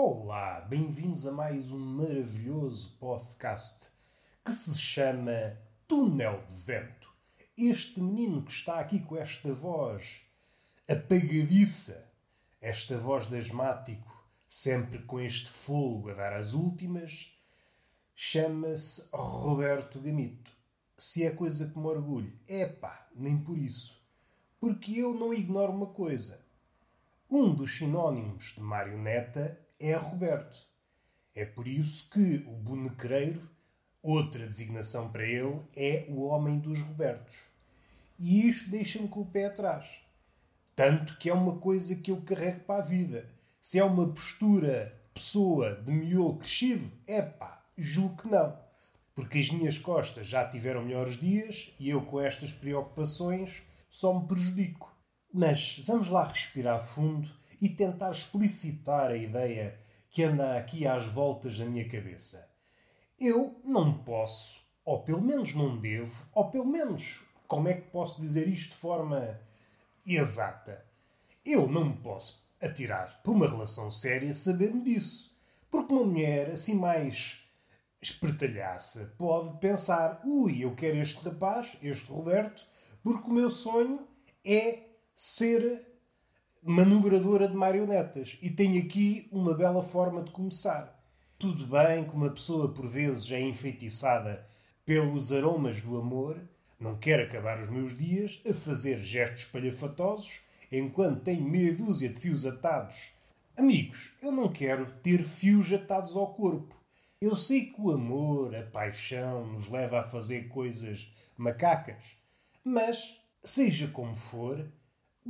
Olá, bem-vindos a mais um maravilhoso podcast que se chama Túnel de Vento. Este menino que está aqui com esta voz apagadiça, esta voz de asmático, sempre com este fogo a dar as últimas, chama-se Roberto Gamito. Se é coisa que me orgulho, é pá, nem por isso. Porque eu não ignoro uma coisa. Um dos sinónimos de marioneta é Roberto. É por isso que o bonequeiro, outra designação para ele, é o homem dos Robertos. E isto deixa-me com o pé atrás. Tanto que é uma coisa que eu carrego para a vida. Se é uma postura pessoa de miolo crescido, é pá, julgo que não. Porque as minhas costas já tiveram melhores dias e eu com estas preocupações só me prejudico. Mas vamos lá respirar fundo e tentar explicitar a ideia que anda aqui às voltas na minha cabeça. Eu não posso, ou pelo menos não devo, ou pelo menos, como é que posso dizer isto de forma exata? Eu não me posso atirar para uma relação séria sabendo disso. Porque uma mulher assim mais espertalhaça pode pensar: ui, eu quero este rapaz, este Roberto, porque o meu sonho é ser manobradora de marionetas. E tenho aqui uma bela forma de começar. Tudo bem que uma pessoa por vezes é enfeitiçada pelos aromas do amor, não quero acabar os meus dias a fazer gestos palhafatosos enquanto tenho meia dúzia de fios atados. Amigos, eu não quero ter fios atados ao corpo. Eu sei que o amor, a paixão, nos leva a fazer coisas macacas, mas, seja como for,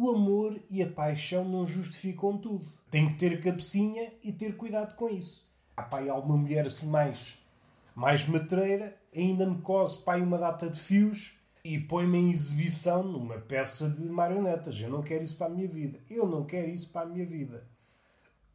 o amor e a paixão não justificam tudo. Tem que ter cabecinha e ter cuidado com isso. Há pai alguma mulher assim mais, mais matreira, ainda me cose pai uma data de fios e põe-me em exibição numa peça de marionetas. Eu não quero isso para a minha vida. Eu não quero isso para a minha vida.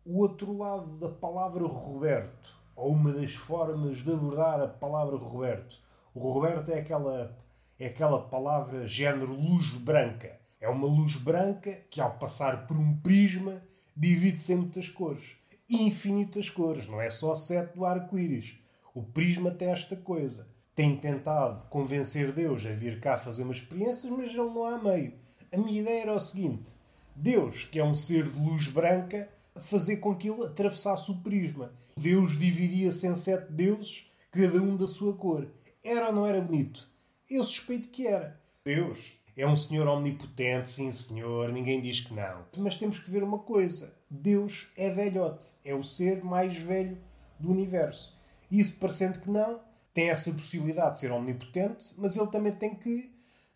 O outro lado da palavra Roberto, ou uma das formas de abordar a palavra Roberto. O Roberto é aquela, é aquela palavra género luz branca é uma luz branca que, ao passar por um prisma, divide-se em muitas cores. Infinitas cores, não é só sete do arco-íris. O prisma tem esta coisa. Tem tentado convencer Deus a vir cá fazer umas experiências, mas ele não há meio. A minha ideia era o seguinte: Deus, que é um ser de luz branca, fazer com que ele atravessasse o prisma. Deus dividia-se em sete deuses, cada um da sua cor. Era ou não era bonito? Eu suspeito que era. Deus é um senhor omnipotente, sim senhor, ninguém diz que não. Mas temos que ver uma coisa: Deus é velhote, é o ser mais velho do universo. Isso, parecendo que não, tem essa possibilidade de ser omnipotente, mas ele também tem que,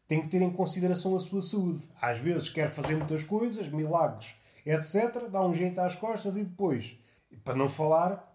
tem que ter em consideração a sua saúde. Às vezes quer fazer muitas coisas, milagres, etc., dá um jeito às costas e depois, para não falar,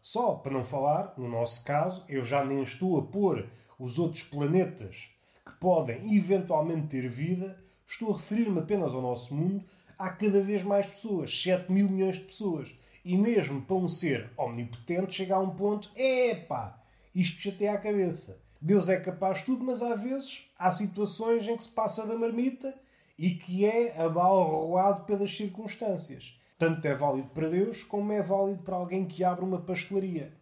só para não falar, no nosso caso, eu já nem estou a pôr os outros planetas que podem eventualmente ter vida, estou a referir-me apenas ao nosso mundo, há cada vez mais pessoas, 7 mil milhões de pessoas. E mesmo para um ser omnipotente chegar a um ponto, epá, isto chateia a cabeça. Deus é capaz de tudo, mas às vezes há situações em que se passa da marmita e que é abalroado pelas circunstâncias. Tanto é válido para Deus como é válido para alguém que abre uma pastelaria.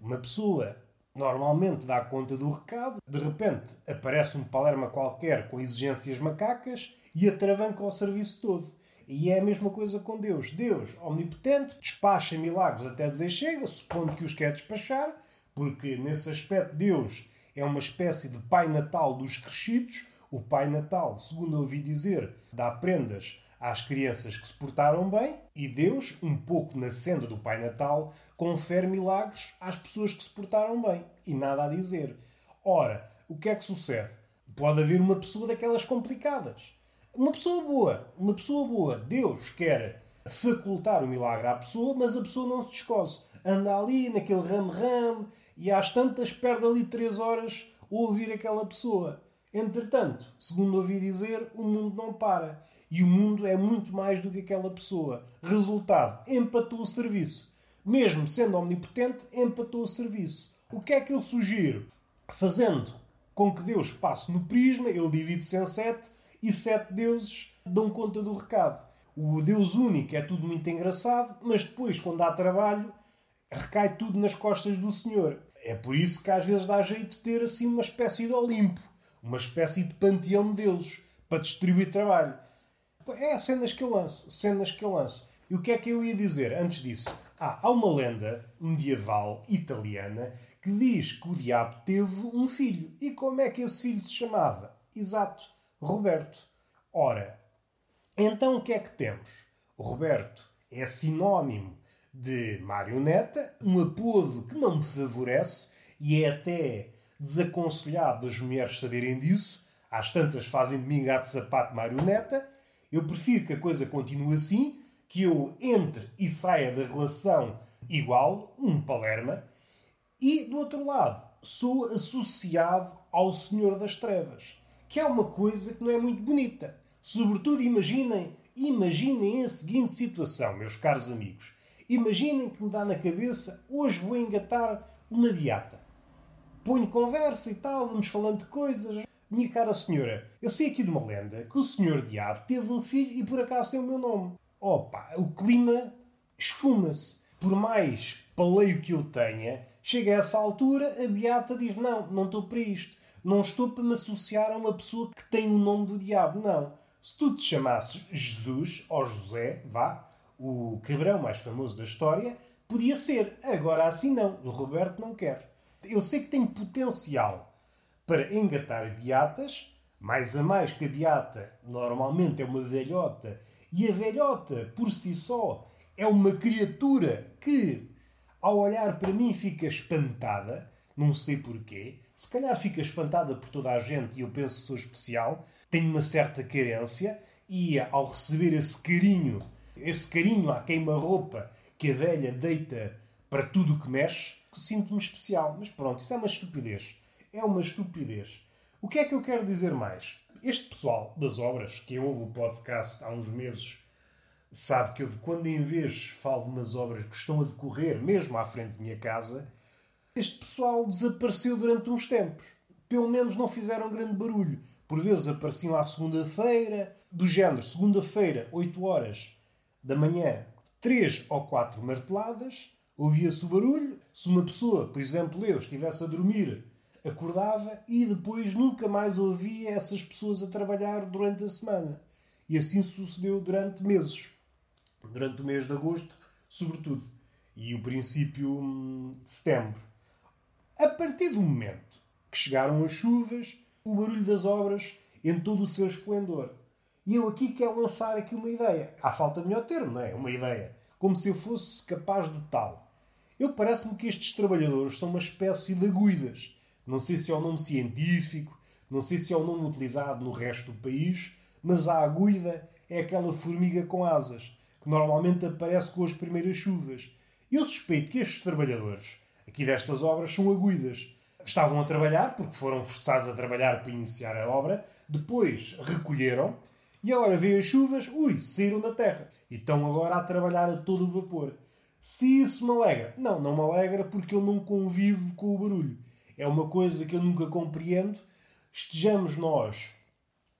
Uma pessoa normalmente dá conta do recado, de repente aparece um palerma qualquer com exigências macacas e atravanca o serviço todo. E é a mesma coisa com Deus. Deus, omnipotente, despacha milagres até dizer chega, supondo que os quer despachar, porque nesse aspecto Deus é uma espécie de Pai Natal dos crescidos. O Pai Natal, segundo ouvi dizer, dá prendas às crianças que se portaram bem e Deus, um pouco na senda do Pai Natal, confere milagres às pessoas que se portaram bem. E nada a dizer. Ora, o que é que sucede? Pode haver uma pessoa daquelas complicadas. Uma pessoa boa. Uma pessoa boa. Deus quer facultar o milagre à pessoa, mas a pessoa não se descose. Anda ali naquele ramo-ramo e às tantas perde ali três horas a ouvir aquela pessoa. Entretanto, segundo ouvi dizer, o mundo não para. E o mundo é muito mais do que aquela pessoa. Resultado: empatou o serviço. Mesmo sendo omnipotente, empatou o serviço. O que é que eu sugiro? Fazendo com que Deus passe no prisma, ele divide-se em sete e sete deuses dão conta do recado. O Deus único é tudo muito engraçado, mas depois, quando há trabalho, recai tudo nas costas do Senhor. É por isso que às vezes dá jeito de ter assim uma espécie de Olimpo, uma espécie de panteão de deuses para distribuir trabalho. É cenas que eu lanço, cenas que eu lanço. E o que é que eu ia dizer antes disso? Ah, há uma lenda medieval italiana que diz que o diabo teve um filho. E como é que esse filho se chamava? Exato, Roberto. Ora, então o que é que temos? O Roberto é sinónimo de marioneta, um apodo que não me favorece e é até desaconselhado as mulheres saberem disso. Às tantas fazem de mim gato sapato marioneta. Eu prefiro que a coisa continue assim, que eu entre e saia da relação igual, um palerma, e do outro lado, sou associado ao Senhor das Trevas, que é uma coisa que não é muito bonita. Sobretudo, imaginem, imaginem a seguinte situação, meus caros amigos. Imaginem que me dá na cabeça, hoje vou engatar uma beata. Ponho conversa e tal, vamos falando de coisas. Minha cara senhora, eu sei aqui de uma lenda que o senhor diabo teve um filho e por acaso tem o meu nome. Opa, o clima esfuma-se. Por mais paleio que eu tenha, chega a essa altura, a beata diz, não, não estou para isto. Não estou para me associar a uma pessoa que tem o nome do diabo, não. Se tu te chamasses Jesus, ou José, vá, o cabrão mais famoso da história, podia ser. Agora assim não. O Roberto não quer. Eu sei que tem potencial para engatar beatas, mais a mais que a beata normalmente é uma velhota, e a velhota, por si só, é uma criatura que, ao olhar para mim, fica espantada, não sei porquê. Se calhar fica espantada por toda a gente e eu penso que sou especial, tenho uma certa carência e, ao receber esse carinho esse carinho à queima-roupa que a velha deita para tudo o que mexe, sinto-me especial. Mas pronto, isso é uma estupidez. É uma estupidez. O que é que eu quero dizer mais? Este pessoal das obras, que ouve o podcast há uns meses, sabe que eu, quando em vez falo de umas obras que estão a decorrer, mesmo à frente da minha casa, este pessoal desapareceu durante uns tempos. Pelo menos não fizeram grande barulho. Por vezes apareciam à segunda-feira, do género, segunda-feira, 8 horas, da manhã, três ou quatro marteladas, ouvia-se o barulho. Se uma pessoa, por exemplo eu, estivesse a dormir, acordava e depois nunca mais ouvia essas pessoas a trabalhar durante a semana. E assim sucedeu durante meses. Durante o mês de agosto, sobretudo. E o princípio hum, de setembro. A partir do momento que chegaram as chuvas, o barulho das obras em todo o seu esplendor. E eu aqui quero lançar aqui uma ideia. Há falta de melhor termo, não é? Uma ideia. Como se eu fosse capaz de tal. Eu parece-me que estes trabalhadores são uma espécie de agulhas. Não sei se é o nome científico, não sei se é o nome utilizado no resto do país, mas a agulha é aquela formiga com asas, que normalmente aparece com as primeiras chuvas. Eu suspeito que estes trabalhadores, aqui destas obras, são agulhas. Estavam a trabalhar, porque foram forçados a trabalhar para iniciar a obra, depois recolheram e agora veio as chuvas, ui, saíram da terra. E estão agora a trabalhar a todo vapor. Se isso me alegra? Não, não me alegra porque eu não convivo com o barulho. É uma coisa que eu nunca compreendo. Estejamos nós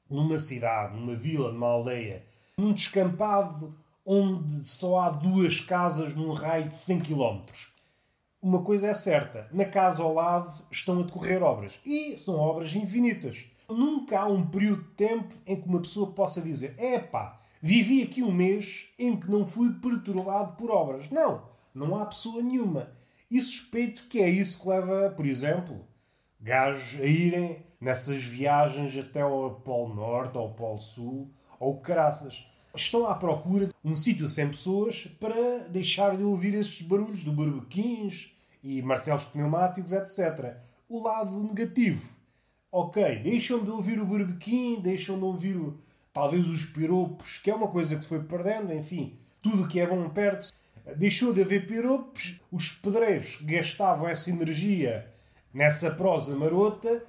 numa cidade, numa vila, numa aldeia, num descampado onde só há duas casas num raio de 100 km. Uma coisa é certa, na casa ao lado estão a decorrer obras. E são obras infinitas. Nunca há um período de tempo em que uma pessoa possa dizer: epá, vivi aqui um mês em que não fui perturbado por obras. Não, não há pessoa nenhuma. E suspeito que é isso que leva, por exemplo, gajos a irem nessas viagens até ao Polo Norte, ao Polo Sul, ou caraças. Estão à procura de um sítio sem pessoas para deixar de ouvir estes barulhos do barbequins e martelos pneumáticos, etc. O lado negativo ok, deixam de ouvir o berbequim, deixam de ouvir o, talvez os piropos, que é uma coisa que se foi perdendo, enfim, tudo o que é bom perde-se. Deixou de haver piropos, os pedreiros gastavam essa energia nessa prosa marota,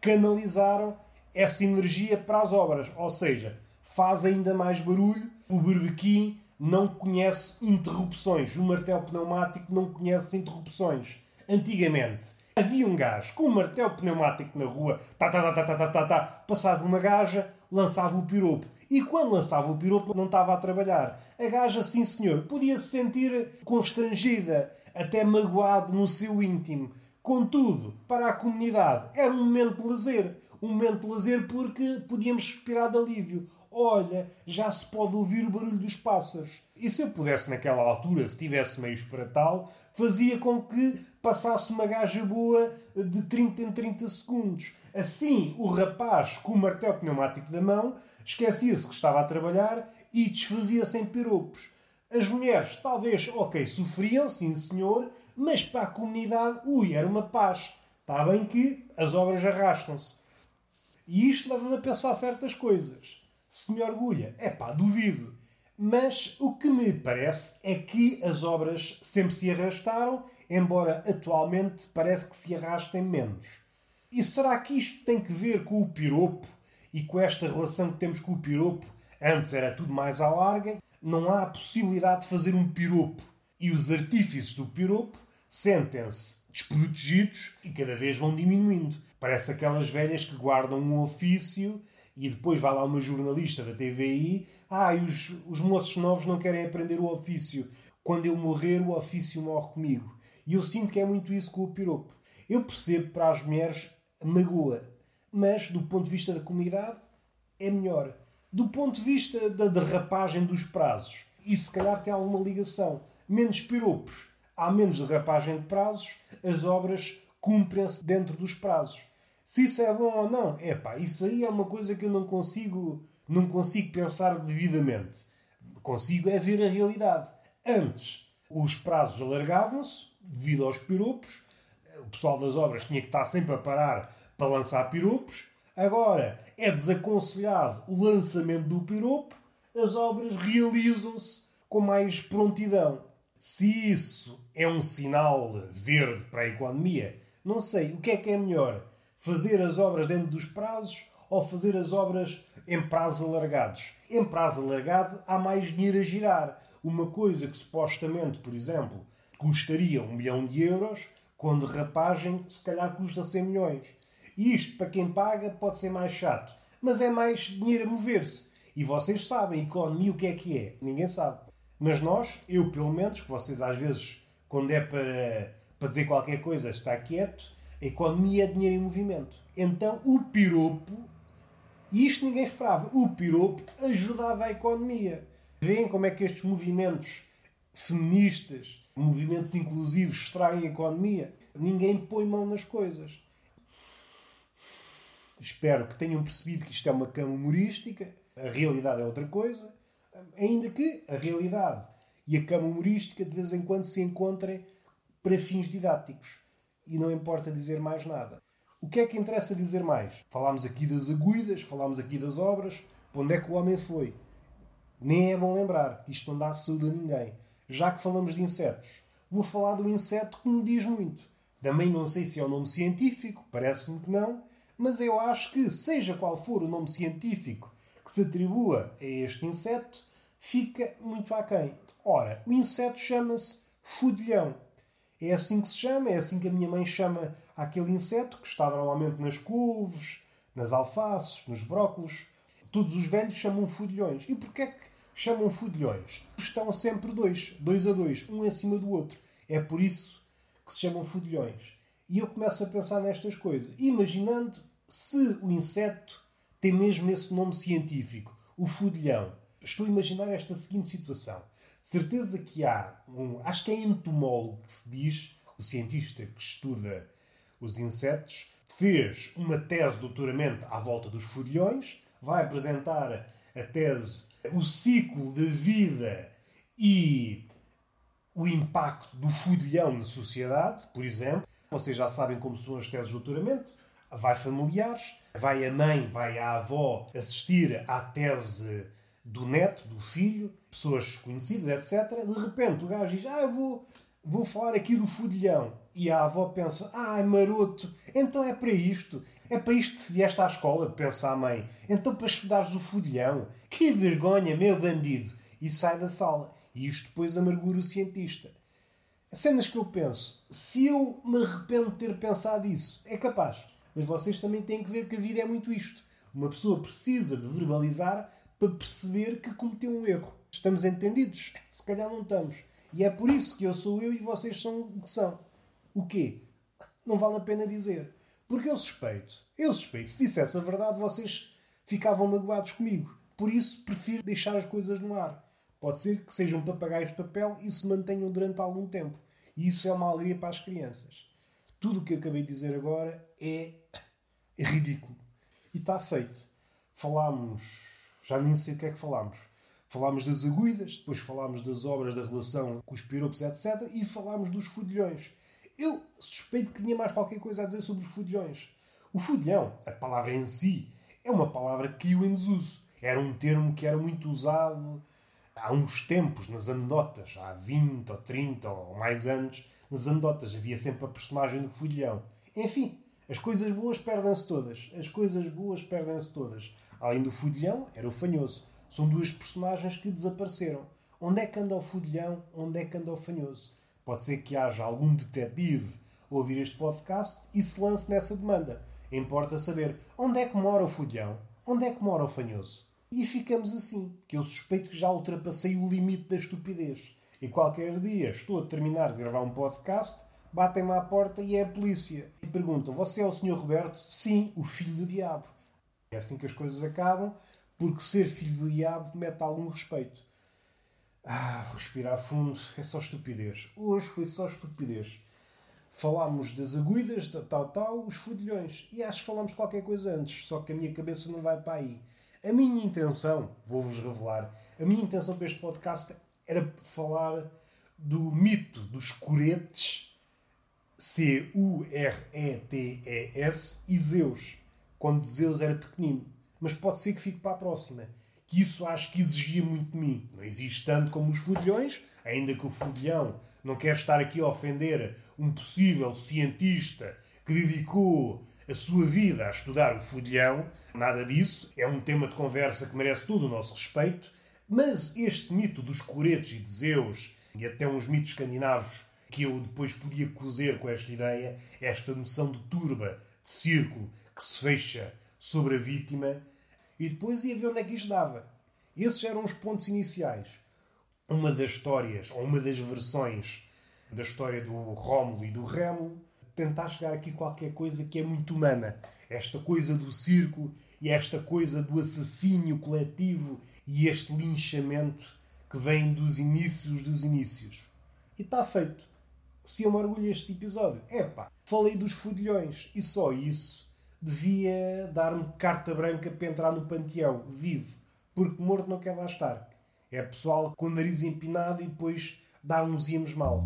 canalizaram essa energia para as obras, ou seja, faz ainda mais barulho, o berbequim não conhece interrupções, o martelo pneumático não conhece interrupções. Antigamente, Havia um gajo com um martelo pneumático na rua, tá, tá, tá, tá, tá, tá, tá, passava uma gaja, lançava o piropo. E quando lançava o piropo, não estava a trabalhar. A gaja, sim senhor, podia se sentir constrangida, até magoado no seu íntimo. Contudo, para a comunidade, era um momento de lazer. Um momento de lazer porque podíamos respirar de alívio. Olha, já se pode ouvir o barulho dos pássaros. E se eu pudesse, naquela altura, se tivesse meios para tal, fazia com que passasse uma gaja boa de 30 em 30 segundos. Assim, o rapaz, com o martelo pneumático da mão, esquecia-se que estava a trabalhar e desfazia-se em piropos. As mulheres, talvez, ok, sofriam, sim senhor, mas para a comunidade, ui, era uma paz. Está bem que as obras arrastam-se. E isto leva-me a pensar certas coisas. Se me orgulha, é pá, duvido. Mas o que me parece é que as obras sempre se arrastaram, embora atualmente parece que se arrastem menos. E será que isto tem que ver com o piropo e com esta relação que temos com o piropo? Antes era tudo mais à larga, não há a possibilidade de fazer um piropo. E os artífices do piropo sentem-se desprotegidos e cada vez vão diminuindo. Parece aquelas velhas que guardam um ofício e depois vai lá uma jornalista da TVI. Ah, os, os moços novos não querem aprender o ofício. Quando eu morrer, o ofício morre comigo. E eu sinto que é muito isso com o piropo. Eu percebo para as mulheres magoa. Mas, do ponto de vista da comunidade, é melhor. Do ponto de vista da derrapagem dos prazos, e se calhar tem alguma ligação. Menos piropos, há menos derrapagem de prazos, as obras cumprem-se dentro dos prazos. Se isso é bom ou não, é pá, isso aí é uma coisa que eu não consigo, não consigo pensar devidamente. Consigo é ver a realidade. Antes, os prazos alargavam-se devido aos piropos, o pessoal das obras tinha que estar sempre a parar para lançar piropos. Agora é desaconselhado o lançamento do piropo, as obras realizam-se com mais prontidão. Se isso é um sinal verde para a economia, não sei. O que é que é melhor? Fazer as obras dentro dos prazos ou fazer as obras em prazos alargados? Em prazo alargado há mais dinheiro a girar. Uma coisa que supostamente, por exemplo, custaria um milhão de euros, com derrapagem, se calhar custa 100 milhões. E isto, para quem paga, pode ser mais chato. Mas é mais dinheiro a mover-se. E vocês sabem, economia, o que é que é? Ninguém sabe. Mas nós, eu pelo menos, que vocês às vezes, quando é para, para dizer qualquer coisa, está quieto, a economia é dinheiro em movimento. Então o piropo, e isto ninguém esperava, o piropo ajudava a economia. Veem como é que estes movimentos feministas movimentos inclusivos estraem a economia. Ninguém põe mão nas coisas. Espero que tenham percebido que isto é uma cama humorística. A realidade é outra coisa. Ainda que a realidade e a cama humorística de vez em quando se encontrem para fins didáticos. E não importa dizer mais nada. O que é que interessa dizer mais? Falámos aqui das agulhas, falámos aqui das obras. Para onde é que o homem foi? Nem é bom lembrar. Isto não dá saúde a ninguém já que falamos de insetos. Vou falar um inseto que me diz muito. Também não sei se é o um nome científico, parece-me que não, mas eu acho que, seja qual for o nome científico que se atribua a este inseto, fica muito aquém. Ora, o inseto chama-se fudilhão. É assim que se chama, é assim que a minha mãe chama aquele inseto que está normalmente nas couves, nas alfaces, nos brócolos. Todos os velhos chamam fudilhões. E porquê é que chamam fudilhões. Estão sempre dois, dois a dois, um em cima do outro. É por isso que se chamam fudilhões. E eu começo a pensar nestas coisas, imaginando se o inseto tem mesmo esse nome científico, o fudilhão. Estou a imaginar esta seguinte situação. Certeza que há um. Acho que é entomólogo que se diz, o cientista que estuda os insetos, fez uma tese de doutoramento à volta dos fudilhões, vai apresentar a tese, o ciclo de vida e o impacto do fudilhão na sociedade, por exemplo. Vocês já sabem como são as teses de doutoramento. Vai familiares, vai a mãe, vai a avó assistir à tese do neto, do filho, pessoas conhecidas, etc. De repente o gajo diz: Ah, eu vou, vou falar aqui do fudilhão. E a avó pensa: Ah, maroto, então é para isto. É para isto que vieste à escola, pensa a mãe. Então para estudares o fudilhão. Que vergonha, meu bandido. E sai da sala. E isto depois amargura o cientista. As cenas que eu penso, se eu me arrependo de ter pensado isso, é capaz. Mas vocês também têm que ver que a vida é muito isto. Uma pessoa precisa de verbalizar para perceber que cometeu um erro. Estamos entendidos? Se calhar não estamos. E é por isso que eu sou eu e vocês são o que são. O quê? Não vale a pena dizer. Porque eu suspeito. Eu suspeito. Se dissesse a verdade, vocês ficavam magoados comigo. Por isso, prefiro deixar as coisas no ar. Pode ser que sejam papagaios de papel e se mantenham durante algum tempo. E isso é uma alegria para as crianças. Tudo o que eu acabei de dizer agora é, é ridículo. E está feito. Falámos. Já nem sei o que é que falámos. Falámos das agulhas, depois falámos das obras da relação com os piropos, etc. E falámos dos fudilhões. Eu suspeito que tinha mais qualquer coisa a dizer sobre os fudilhões. O fudilhão, a palavra em si, é uma palavra que caiu em desuso. Era um termo que era muito usado há uns tempos, nas anedotas, há 20 ou 30 ou mais anos, nas anedotas havia sempre a personagem do fudilhão. Enfim, as coisas boas perdem-se todas. As coisas boas perdem-se todas. Além do fudilhão, era o fanhoso. São duas personagens que desapareceram. Onde é que anda o fudilhão? Onde é que anda o fanhoso? Pode ser que haja algum detetive a ouvir este podcast e se lance nessa demanda. Importa saber onde é que mora o fudilhão? Onde é que mora o fanhoso? E ficamos assim, que eu suspeito que já ultrapassei o limite da estupidez. E qualquer dia estou a terminar de gravar um podcast, batem-me à porta e é a polícia. E perguntam: Você é o Sr. Roberto? Sim, o filho do diabo. É assim que as coisas acabam, porque ser filho do diabo mete algum respeito. Ah, respirar fundo, é só estupidez. Hoje foi só estupidez. Falámos das agulhas, da tal, tal, os fudilhões. E acho que falámos qualquer coisa antes, só que a minha cabeça não vai para aí. A minha intenção, vou-vos revelar, a minha intenção para este podcast era falar do mito dos coretes, C-U-R-E-T-E-S, e Zeus, quando Zeus era pequenino. Mas pode ser que fique para a próxima. Que isso acho que exigia muito de mim. Não existe tanto como os fudilhões, ainda que o fudilhão não quer estar aqui a ofender um possível cientista que dedicou a sua vida a estudar o fudilhão, nada disso. É um tema de conversa que merece todo o nosso respeito. Mas este mito dos coretos e de Zeus, e até uns mitos escandinavos que eu depois podia cozer com esta ideia, esta noção de turba, de círculo, que se fecha sobre a vítima, e depois ia ver onde é que isto dava. Esses eram os pontos iniciais. Uma das histórias, ou uma das versões da história do Rómulo e do Remo, tentar chegar aqui qualquer coisa que é muito humana. Esta coisa do circo e esta coisa do assassínio coletivo e este linchamento que vem dos inícios dos inícios. E está feito. Se eu me orgulho este episódio, epá, falei dos fudilhões e só isso devia dar-me carta branca para entrar no panteão, vivo, porque morto não quer lá estar. É pessoal com o nariz empinado e depois dar-nos-íamos mal.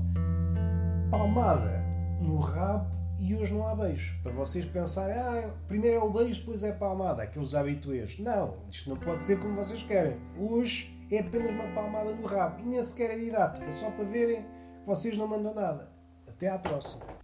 Palmada no rabo e hoje não há beijo. Para vocês pensarem, ah, primeiro é o beijo, depois é a palmada, aqueles habituês. Não, isto não pode ser como vocês querem. Hoje é apenas uma palmada no rabo e nem sequer é didática, só para verem que vocês não mandam nada. Até à próxima.